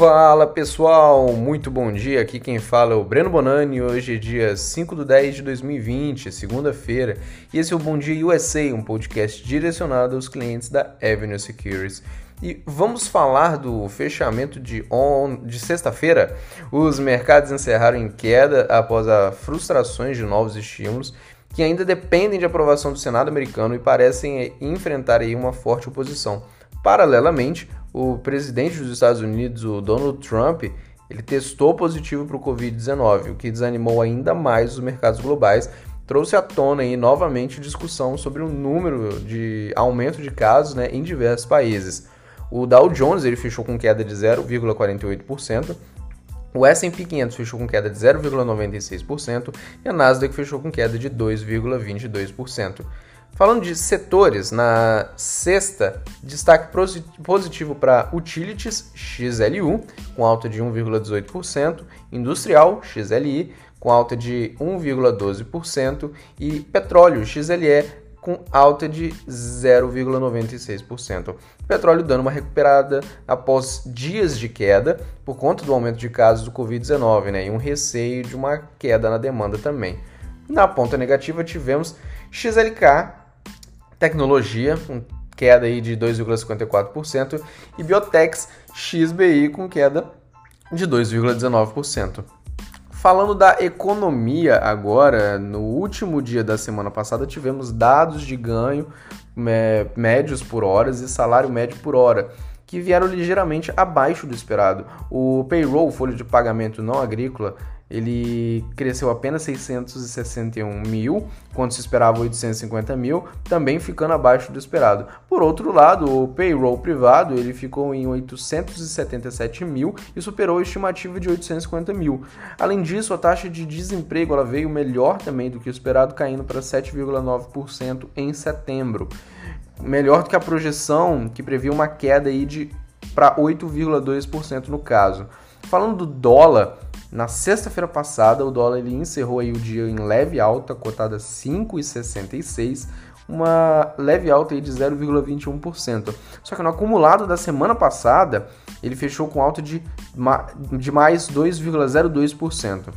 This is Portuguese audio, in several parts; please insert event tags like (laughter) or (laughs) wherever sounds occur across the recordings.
Fala pessoal, muito bom dia. Aqui quem fala é o Breno Bonani. Hoje é dia 5 de 10 de 2020, segunda-feira, e esse é o Bom Dia USA, um podcast direcionado aos clientes da Avenue Securities. E vamos falar do fechamento de, on... de sexta-feira. Os mercados encerraram em queda após as frustrações de novos estímulos que ainda dependem de aprovação do Senado americano e parecem enfrentar aí uma forte oposição. Paralelamente, o presidente dos Estados Unidos, o Donald Trump, ele testou positivo para o Covid-19, o que desanimou ainda mais os mercados globais, trouxe à tona aí novamente discussão sobre o número de aumento de casos né, em diversos países. O Dow Jones ele fechou com queda de 0,48%, o S&P 500 fechou com queda de 0,96% e a Nasdaq fechou com queda de 2,22%. Falando de setores, na sexta, destaque positivo para Utilities XLU, com alta de 1,18%, Industrial XLI, com alta de 1,12%, e Petróleo XLE, com alta de 0,96%. Petróleo dando uma recuperada após dias de queda por conta do aumento de casos do Covid-19 né, e um receio de uma queda na demanda também. Na ponta negativa tivemos XLK tecnologia, com queda aí de 2,54%, e Biotex XBI com queda de 2,19%. Falando da economia agora, no último dia da semana passada tivemos dados de ganho médios por horas e salário médio por hora, que vieram ligeiramente abaixo do esperado. O payroll, folha de pagamento não agrícola, ele cresceu apenas 661 mil, quando se esperava 850 mil, também ficando abaixo do esperado. Por outro lado, o payroll privado ele ficou em 877 mil e superou a estimativa de 850 mil. Além disso, a taxa de desemprego ela veio melhor também do que o esperado, caindo para 7,9% em setembro. Melhor do que a projeção que previa uma queda aí de para 8,2% no caso. Falando do dólar, na sexta-feira passada, o dólar ele encerrou aí o dia em leve alta, cotada 5,66, uma leve alta aí de 0,21%. Só que no acumulado da semana passada, ele fechou com alta de, de mais 2,02%.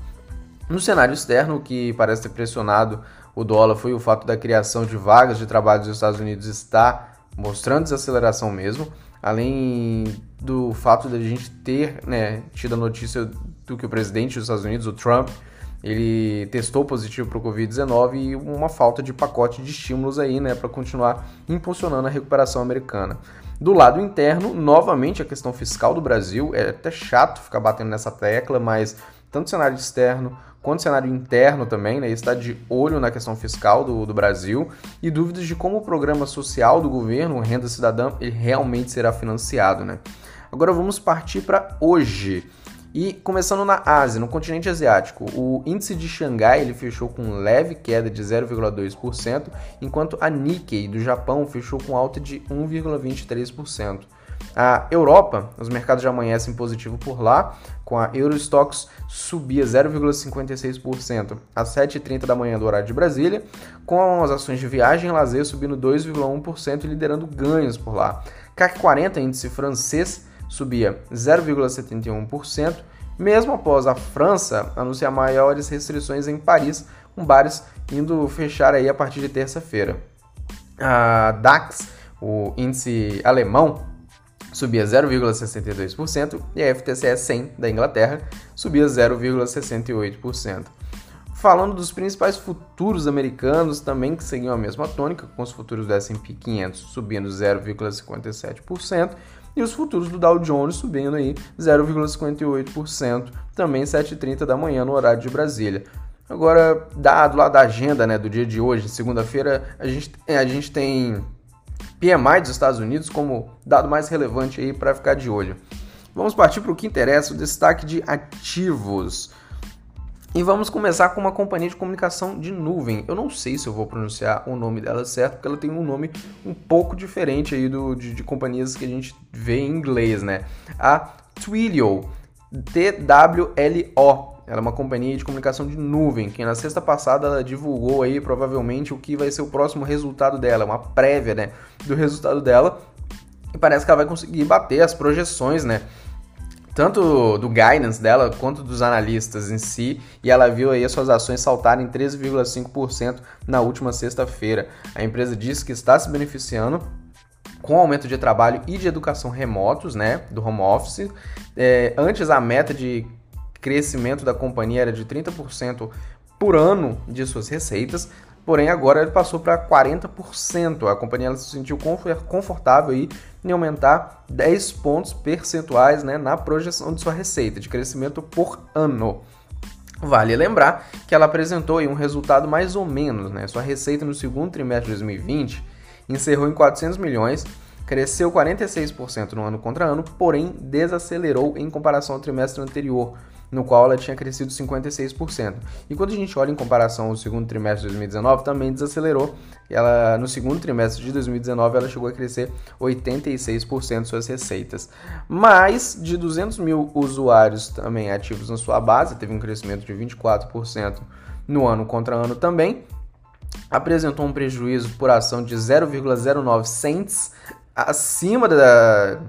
No cenário externo, que parece ter pressionado o dólar foi o fato da criação de vagas de trabalho dos Estados Unidos estar mostrando desaceleração mesmo, além do fato da gente ter né, tido a notícia que o presidente dos Estados Unidos, o Trump, ele testou positivo para o Covid-19 e uma falta de pacote de estímulos aí, né, para continuar impulsionando a recuperação americana. Do lado interno, novamente a questão fiscal do Brasil, é até chato ficar batendo nessa tecla, mas tanto cenário externo quanto cenário interno também, né, está de olho na questão fiscal do, do Brasil e dúvidas de como o programa social do governo, Renda Cidadã, ele realmente será financiado, né. Agora vamos partir para hoje. E começando na Ásia, no continente asiático, o índice de Xangai ele fechou com leve queda de 0,2%, enquanto a Nikkei do Japão fechou com alta de 1,23%. A Europa, os mercados já amanhecem positivo por lá, com a Eurostox subia 0,56% às 7h30 da manhã do horário de Brasília, com as ações de viagem e lazer subindo 2,1% e liderando ganhos por lá. CAC 40, índice francês, subia 0,71%, mesmo após a França anunciar maiores restrições em Paris, com bares indo fechar aí a partir de terça-feira. A DAX, o índice alemão, subia 0,62% e a FTSE 100 da Inglaterra subia 0,68%. Falando dos principais futuros americanos, também que seguiam a mesma tônica, com os futuros do S&P 500 subindo 0,57%, e os futuros do Dow Jones subindo aí 0,58%, também 7h30 da manhã no horário de Brasília. Agora, dado lá da agenda né, do dia de hoje, segunda-feira, a gente, é, a gente tem PMI dos Estados Unidos como dado mais relevante aí para ficar de olho. Vamos partir para o que interessa, o destaque de ativos. E vamos começar com uma companhia de comunicação de nuvem. Eu não sei se eu vou pronunciar o nome dela certo, porque ela tem um nome um pouco diferente aí do, de, de companhias que a gente vê em inglês, né? A Twilio, T-W-L-O. Ela é uma companhia de comunicação de nuvem, que na sexta passada ela divulgou aí provavelmente o que vai ser o próximo resultado dela, uma prévia, né, do resultado dela. E parece que ela vai conseguir bater as projeções, né, tanto do guidance dela quanto dos analistas em si, e ela viu aí as suas ações saltarem 13,5% na última sexta-feira. A empresa disse que está se beneficiando com o aumento de trabalho e de educação remotos, né, do home office. É, antes a meta de crescimento da companhia era de 30% por ano de suas receitas, porém agora ele passou para 40%. A companhia se sentiu confortável aí em aumentar 10 pontos percentuais né, na projeção de sua receita de crescimento por ano. Vale lembrar que ela apresentou um resultado mais ou menos, né? Sua receita no segundo trimestre de 2020 encerrou em 400 milhões, cresceu 46% no ano contra ano, porém desacelerou em comparação ao trimestre anterior, no qual ela tinha crescido 56%. E quando a gente olha em comparação ao segundo trimestre de 2019, também desacelerou. Ela, no segundo trimestre de 2019, ela chegou a crescer 86% suas receitas. Mais de 200 mil usuários também ativos na sua base, teve um crescimento de 24% no ano contra ano também. Apresentou um prejuízo por ação de 0,09 cents, acima da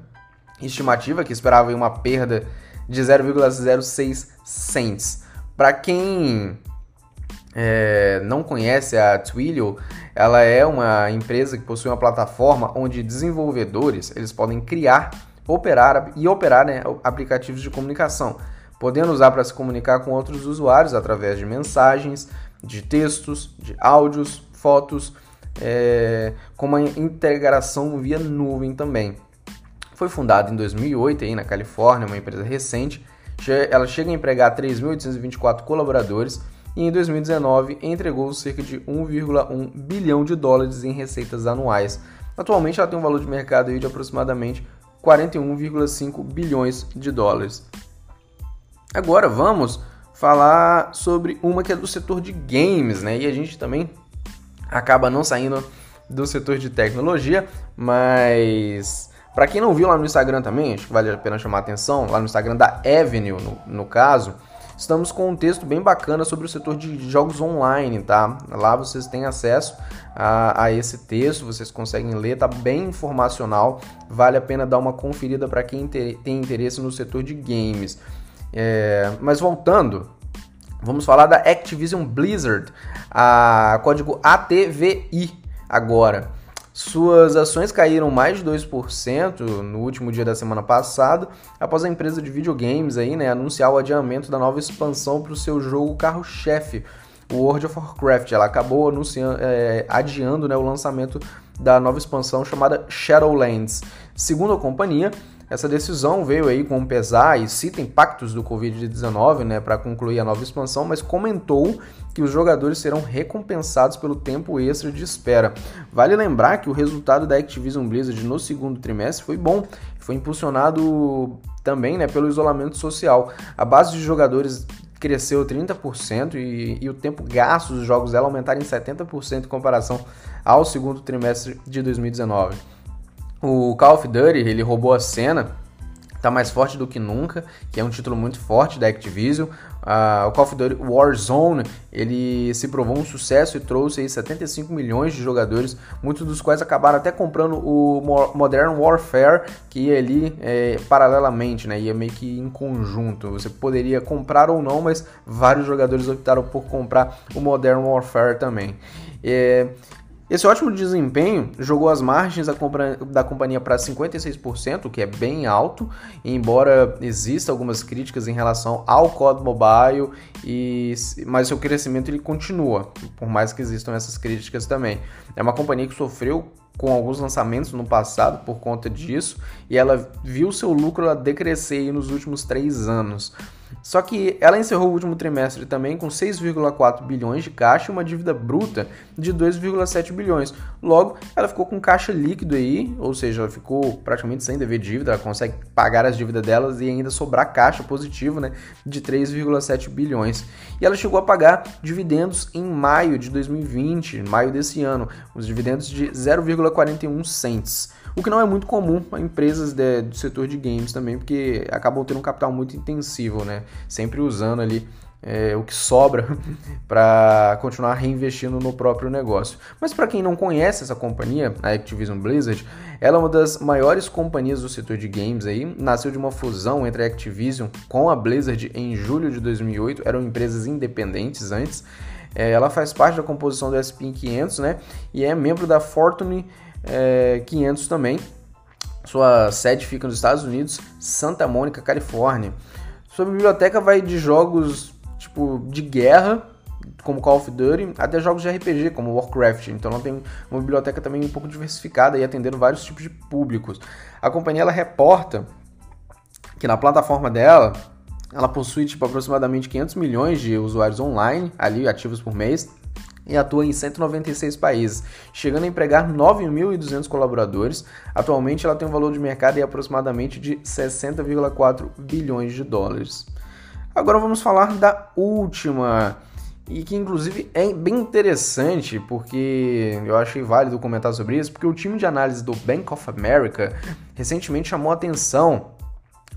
estimativa, que esperava uma perda de 0,06 cents. Para quem é, não conhece a Twilio, ela é uma empresa que possui uma plataforma onde desenvolvedores eles podem criar, operar e operar né, aplicativos de comunicação, podendo usar para se comunicar com outros usuários através de mensagens, de textos, de áudios, fotos, é, com uma integração via nuvem também. Foi fundada em 2008 aí na Califórnia, uma empresa recente. Ela chega a empregar 3.824 colaboradores e em 2019 entregou cerca de 1,1 bilhão de dólares em receitas anuais. Atualmente ela tem um valor de mercado de aproximadamente 41,5 bilhões de dólares. Agora vamos falar sobre uma que é do setor de games, né? E a gente também acaba não saindo do setor de tecnologia, mas para quem não viu lá no Instagram também, acho que vale a pena chamar a atenção, lá no Instagram da Avenue, no, no caso, estamos com um texto bem bacana sobre o setor de jogos online, tá? Lá vocês têm acesso a, a esse texto, vocês conseguem ler, tá bem informacional, vale a pena dar uma conferida para quem tem interesse no setor de games. É, mas voltando, vamos falar da Activision Blizzard, a código ATVI agora. Suas ações caíram mais de 2% no último dia da semana passada, após a empresa de videogames aí, né, anunciar o adiamento da nova expansão para o seu jogo carro-chefe, o World of Warcraft. Ela acabou anunciando, é, adiando né, o lançamento da nova expansão chamada Shadowlands. Segundo a companhia, essa decisão veio aí com pesar e cita impactos do Covid-19 né, para concluir a nova expansão, mas comentou que os jogadores serão recompensados pelo tempo extra de espera. Vale lembrar que o resultado da Activision Blizzard no segundo trimestre foi bom, foi impulsionado também né, pelo isolamento social. A base de jogadores cresceu 30% e, e o tempo gasto dos jogos dela aumentaram em 70% em comparação ao segundo trimestre de 2019. O Call of Duty, ele roubou a cena, tá mais forte do que nunca, que é um título muito forte da Activision. Uh, o Call of Duty Warzone, ele se provou um sucesso e trouxe aí 75 milhões de jogadores, muitos dos quais acabaram até comprando o Modern Warfare, que ia ali é, paralelamente, né, ia meio que em conjunto. Você poderia comprar ou não, mas vários jogadores optaram por comprar o Modern Warfare também. É, esse ótimo desempenho jogou as margens da companhia para 56%, o que é bem alto, embora exista algumas críticas em relação ao COD Mobile, e, mas seu crescimento ele continua, por mais que existam essas críticas também. É uma companhia que sofreu com alguns lançamentos no passado por conta disso, e ela viu seu lucro decrescer nos últimos três anos. Só que ela encerrou o último trimestre também com 6,4 bilhões de caixa e uma dívida bruta de 2,7 bilhões. Logo, ela ficou com caixa líquido aí, ou seja, ela ficou praticamente sem dever dívida, ela consegue pagar as dívidas delas e ainda sobrar caixa positivo, né, de 3,7 bilhões. E ela chegou a pagar dividendos em maio de 2020, maio desse ano, os dividendos de 0,41 cents o que não é muito comum para empresas de, do setor de games também, porque acabam tendo um capital muito intensivo, né? Sempre usando ali é, o que sobra (laughs) para continuar reinvestindo no próprio negócio. Mas para quem não conhece essa companhia, a Activision Blizzard, ela é uma das maiores companhias do setor de games aí, nasceu de uma fusão entre a Activision com a Blizzard em julho de 2008, eram empresas independentes antes. É, ela faz parte da composição do S&P 500, né? E é membro da Fortune é, 500 também. Sua sede fica nos Estados Unidos, Santa Mônica, Califórnia. Sua biblioteca vai de jogos tipo de guerra, como Call of Duty, até jogos de RPG, como Warcraft. Então ela tem uma biblioteca também um pouco diversificada e atendendo vários tipos de públicos. A companhia ela reporta que na plataforma dela ela possui tipo, aproximadamente 500 milhões de usuários online, ali ativos por mês, e atua em 196 países, chegando a empregar 9.200 colaboradores. Atualmente ela tem um valor de mercado de aproximadamente de 60,4 bilhões de dólares. Agora vamos falar da última e que inclusive é bem interessante porque eu achei válido comentar sobre isso, porque o time de análise do Bank of America recentemente chamou atenção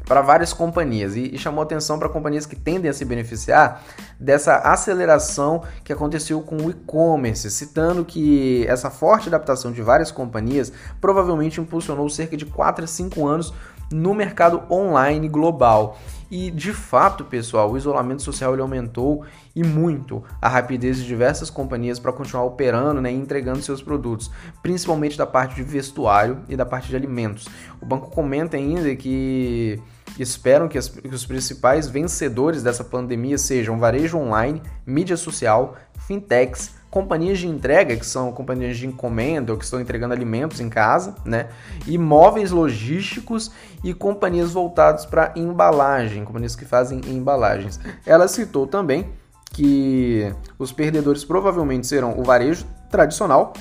para várias companhias e, e chamou atenção para companhias que tendem a se beneficiar dessa aceleração que aconteceu com o e-commerce, citando que essa forte adaptação de várias companhias provavelmente impulsionou cerca de 4 a 5 anos no mercado online global. E de fato, pessoal, o isolamento social ele aumentou e muito a rapidez de diversas companhias para continuar operando né, e entregando seus produtos, principalmente da parte de vestuário e da parte de alimentos. O banco comenta ainda que esperam que, as, que os principais vencedores dessa pandemia sejam varejo online, mídia social, fintechs, companhias de entrega, que são companhias de encomenda ou que estão entregando alimentos em casa, né? Imóveis logísticos e companhias voltadas para embalagem, companhias que fazem embalagens. Ela citou também que os perdedores provavelmente serão o varejo tradicional,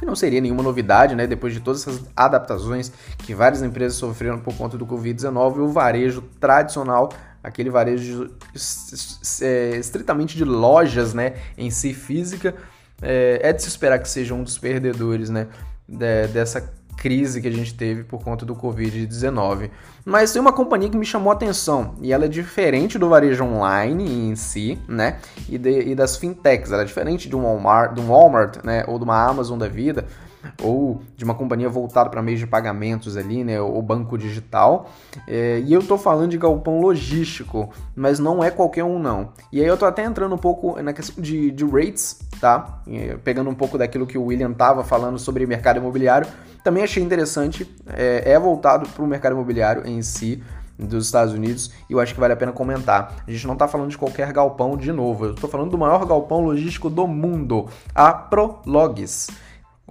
que não seria nenhuma novidade, né? Depois de todas essas adaptações que várias empresas sofreram por conta do Covid-19, o varejo tradicional aquele varejo é, estritamente de lojas, né, em si física, é, é, de se esperar que seja um dos perdedores, né, de, dessa crise que a gente teve por conta do Covid-19. Mas tem uma companhia que me chamou a atenção e ela é diferente do varejo online em si, né, e, de, e das fintechs. Ela é diferente de um Walmart, de um Walmart, né, ou de uma Amazon da vida ou de uma companhia voltada para meios de pagamentos ali, né, o banco digital. É, e eu estou falando de galpão logístico, mas não é qualquer um não. E aí eu estou até entrando um pouco na questão de, de rates, tá? Pegando um pouco daquilo que o William estava falando sobre mercado imobiliário, também achei interessante. É, é voltado para o mercado imobiliário em si dos Estados Unidos e eu acho que vale a pena comentar. A gente não está falando de qualquer galpão de novo, eu estou falando do maior galpão logístico do mundo, a Prologs.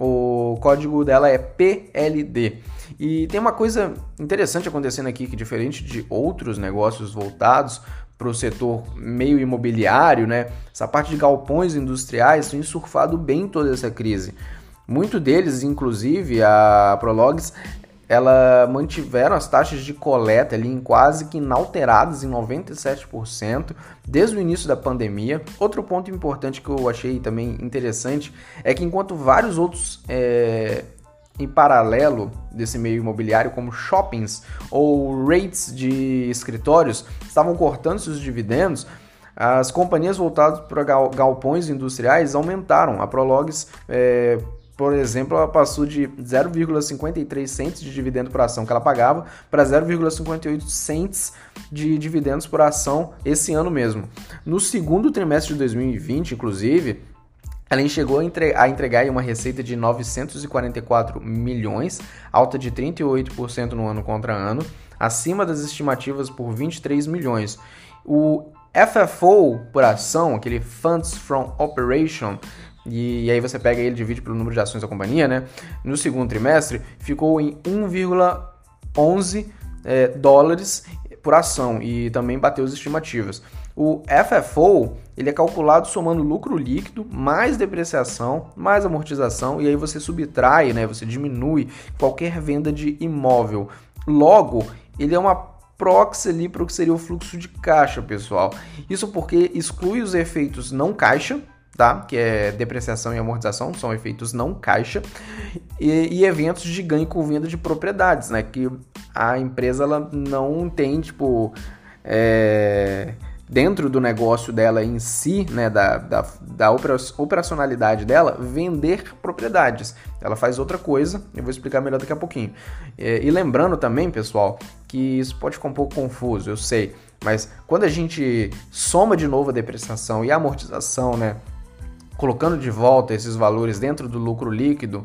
O código dela é PLD. E tem uma coisa interessante acontecendo aqui que diferente de outros negócios voltados para o setor meio imobiliário, né? Essa parte de galpões industriais tem surfado bem toda essa crise. Muito deles, inclusive a Prologs, ela mantiveram as taxas de coleta ali em quase que inalteradas em 97% desde o início da pandemia. Outro ponto importante que eu achei também interessante é que enquanto vários outros é, em paralelo desse meio imobiliário, como shoppings ou rates de escritórios, estavam cortando seus dividendos, as companhias voltadas para galpões industriais aumentaram. A Prologs é, por exemplo, ela passou de 0,53 cents de dividendo por ação que ela pagava para 0,58 cents de dividendos por ação esse ano mesmo. No segundo trimestre de 2020, inclusive, ela chegou a entregar uma receita de 944 milhões, alta de 38% no ano contra ano, acima das estimativas por 23 milhões. O FFO por ação, aquele Funds from Operation, e, e aí você pega ele e divide pelo número de ações da companhia, né? No segundo trimestre ficou em 1,11 é, dólares por ação e também bateu as estimativas. O FFO ele é calculado somando lucro líquido mais depreciação mais amortização e aí você subtrai, né? Você diminui qualquer venda de imóvel. Logo, ele é uma proxy ali para o que seria o fluxo de caixa, pessoal. Isso porque exclui os efeitos não caixa, tá? Que é depreciação e amortização, são efeitos não caixa, e, e, eventos de ganho com venda de propriedades, né? Que a empresa ela não tem, tipo, é, dentro do negócio dela em si, né, da, da, da operacionalidade dela, vender propriedades. Ela faz outra coisa, eu vou explicar melhor daqui a pouquinho. É, e lembrando também, pessoal, que isso pode ficar um pouco confuso, eu sei, mas quando a gente soma de novo a depreciação e a amortização, né, colocando de volta esses valores dentro do lucro líquido,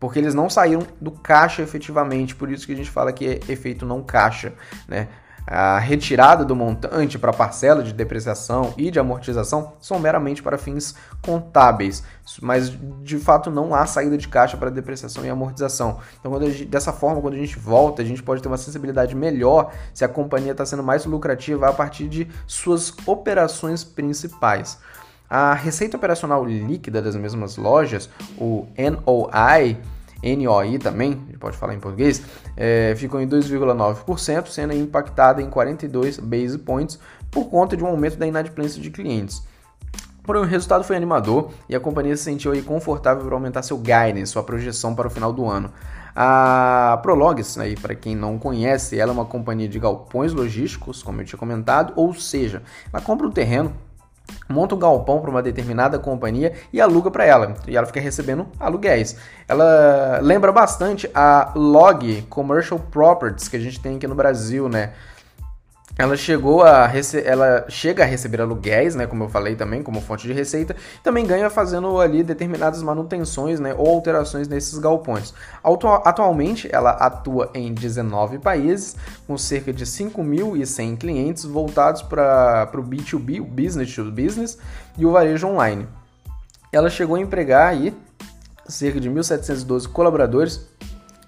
porque eles não saíram do caixa efetivamente, por isso que a gente fala que é efeito não caixa, né? A retirada do montante para parcela de depreciação e de amortização são meramente para fins contábeis, mas de fato não há saída de caixa para depreciação e amortização. Então, gente, dessa forma, quando a gente volta, a gente pode ter uma sensibilidade melhor se a companhia está sendo mais lucrativa a partir de suas operações principais. A receita operacional líquida das mesmas lojas, o NOI, NOI também, pode falar em português, é, ficou em 2,9%, sendo impactada em 42 base points por conta de um aumento da inadimplência de clientes. Porém, o resultado foi animador e a companhia se sentiu aí confortável para aumentar seu guidance, sua projeção para o final do ano. A Prologs, aí, para quem não conhece, ela é uma companhia de galpões logísticos, como eu tinha comentado, ou seja, ela compra um terreno monta um galpão para uma determinada companhia e aluga para ela. E ela fica recebendo aluguéis. Ela lembra bastante a Log Commercial Properties que a gente tem aqui no Brasil, né? Ela chegou a ela chega a receber aluguéis, né, como eu falei também, como fonte de receita, também ganha fazendo ali determinadas manutenções, né, ou alterações nesses galpões. Atualmente, ela atua em 19 países, com cerca de 5.100 clientes voltados para o B2B, o business to business e o varejo online. Ela chegou a empregar aí cerca de 1.712 colaboradores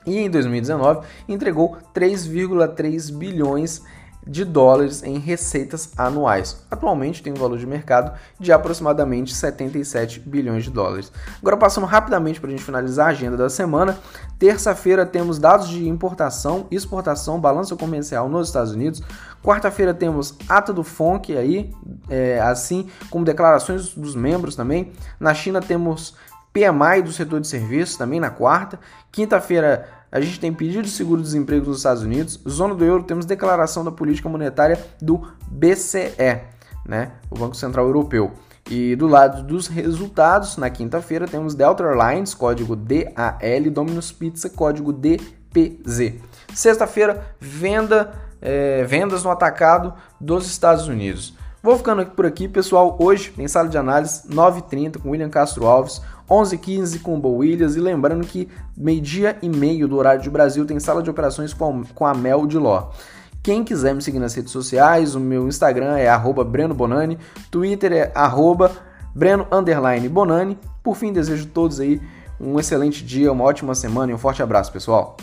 e em 2019 entregou 3,3 bilhões de dólares em receitas anuais. Atualmente tem um valor de mercado de aproximadamente 77 bilhões de dólares. Agora passando rapidamente para a gente finalizar a agenda da semana. Terça-feira temos dados de importação, exportação, balança comercial nos Estados Unidos. Quarta-feira temos ata do FONC aí, é, assim como declarações dos membros também. Na China temos PMI do setor de serviços também na quarta. Quinta-feira a gente tem pedido de seguro-desemprego nos Estados Unidos. Zona do euro temos declaração da política monetária do BCE, né? O Banco Central Europeu. E do lado dos resultados, na quinta-feira temos Delta Airlines, código DAL, Domino's Pizza, código DPZ. Sexta-feira, venda, é, vendas no atacado dos Estados Unidos. Vou ficando por aqui, pessoal. Hoje tem sala de análise 9h30 com William Castro Alves, 11h15 com o Bo Williams. E lembrando que meio-dia e meio do horário de Brasil tem sala de operações com a, com a Mel de Ló. Quem quiser me seguir nas redes sociais, o meu Instagram é Breno Bonani, Twitter é Breno Bonani. Por fim, desejo a todos aí um excelente dia, uma ótima semana e um forte abraço, pessoal.